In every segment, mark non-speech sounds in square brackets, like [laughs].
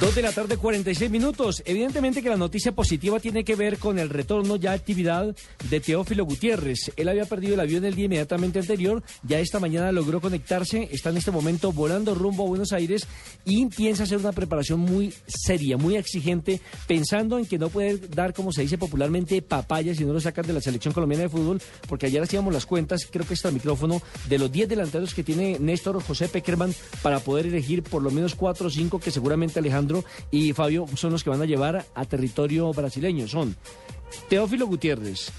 Dos de la tarde, 46 minutos. Evidentemente que la noticia positiva tiene que ver con el retorno ya a actividad de Teófilo Gutiérrez. Él había perdido el avión el día inmediatamente anterior, ya esta mañana logró conectarse, está en este momento volando rumbo a Buenos Aires y piensa hacer una preparación muy seria, muy exigente, pensando en que no puede dar, como se dice popularmente, papaya si no lo sacan de la selección colombiana de fútbol, porque ayer hacíamos las cuentas, creo que está el micrófono, de los 10 delanteros que tiene Néstor José Peckerman para poder elegir por lo menos 4 o 5 que seguramente Alejandro y Fabio son los que van a llevar a territorio brasileño. Son Teófilo Gutiérrez,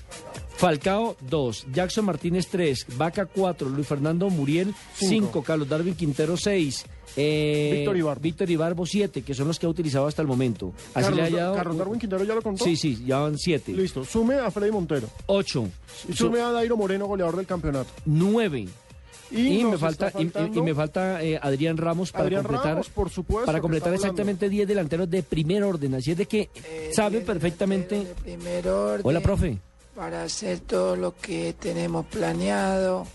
Falcao 2, Jackson Martínez 3, Vaca 4, Luis Fernando Muriel 5, Carlos Darwin Quintero 6. Eh, Víctor Ibarbo. Víctor Ibarbo 7, que son los que ha utilizado hasta el momento. Así Carlos, le ha dado- Carlos Darwin Quintero ya lo contó. Sí, sí, ya van 7. Listo. Sume a Freddy Montero. 8. Y sume a Dairo Moreno, goleador del campeonato. 9. Y, me falta, y- y, me falta eh, Adrián Ramos para Adrián completar, Ramos, por supuesto. para completar exactamente 10 delanteros de primer orden. Así es de que Eh, sabe perfectamente. orden Hola, profe. Para hacer todo lo que tenemos planeado.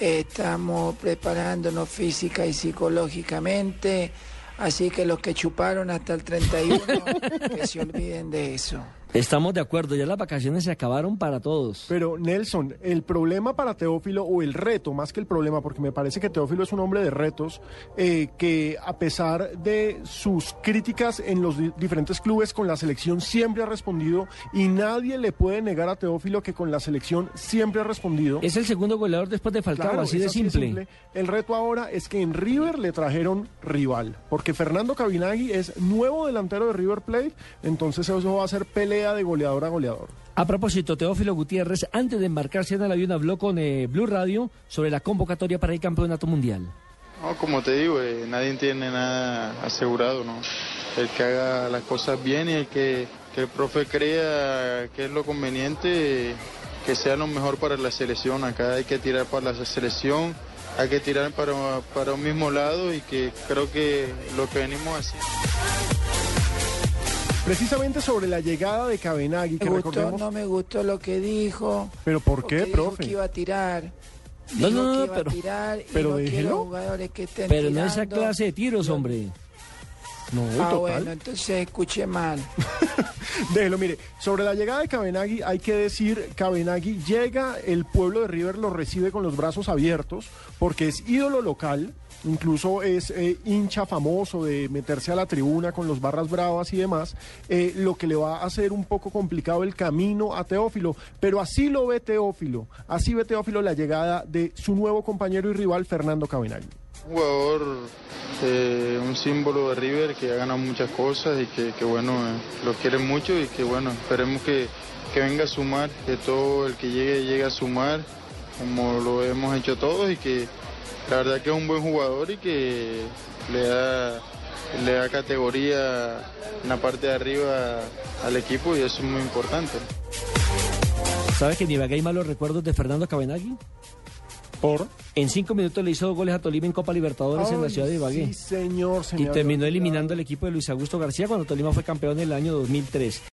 Estamos preparándonos física y psicológicamente. Así que los que chuparon hasta el 31, [laughs] que se olviden de eso. Estamos de acuerdo, ya las vacaciones se acabaron para todos. Pero Nelson, el problema para Teófilo, o el reto, más que el problema, porque me parece que Teófilo es un hombre de retos, eh, que a pesar de sus críticas en los di- diferentes clubes con la selección siempre ha respondido y nadie le puede negar a Teófilo que con la selección siempre ha respondido. Es el segundo goleador después de Falcao, Claro, así, es de, simple. El reto ahora es que en River le trajeron rival, porque Fernando Cabinagui es nuevo delantero de River Plate, entonces eso va a ser pelea de goleador a goleador. A propósito, Teófilo Gutiérrez, antes de embarcarse en el avión, habló con eh, Blue Radio sobre la convocatoria para el campeonato mundial. No, como te digo, eh, nadie tiene nada asegurado, ¿no? El que haga las cosas bien y el que, que el profe crea que es lo conveniente, que sea lo mejor para la selección. Acá hay que tirar para la selección, hay que tirar para, para un mismo lado y que creo que lo que venimos haciendo. Precisamente sobre la llegada de Cabinagui, que Me gustó, recordemos... no me gustó lo que dijo. ¿Pero por qué, dijo profe? que iba a tirar. No, Dijo no, no, que iba pero- a tirar y pero no déjelo. jugadores que estén Pero no esa clase de tiros, hombre. No, Ah, total. bueno, entonces escuché mal. [laughs] [laughs] Déjelo, mire, sobre la llegada de Cabenagui hay que decir, Cabenagui llega, el pueblo de River lo recibe con los brazos abiertos porque es ídolo local, incluso es eh, hincha famoso de meterse a la tribuna con los barras bravas y demás, eh, lo que le va a hacer un poco complicado el camino a Teófilo, pero así lo ve Teófilo, así ve Teófilo la llegada de su nuevo compañero y rival Fernando Cabenagui. Un jugador, eh, un símbolo de River que ha ganado muchas cosas y que, bueno, eh, lo quieren mucho y que bueno, esperemos que, que venga a sumar, que todo el que llegue llegue a sumar, como lo hemos hecho todos y que la verdad que es un buen jugador y que le da, le da categoría en la parte de arriba al equipo y eso es muy importante. ¿Sabe que en Ibagué hay malos recuerdos de Fernando Cabenagui? ¿Por? En cinco minutos le hizo dos goles a Tolima en Copa Libertadores en la ciudad de Ibagué. Sí, señor, se y terminó eliminando al equipo de Luis Augusto García cuando Tolima fue campeón en el año 2003.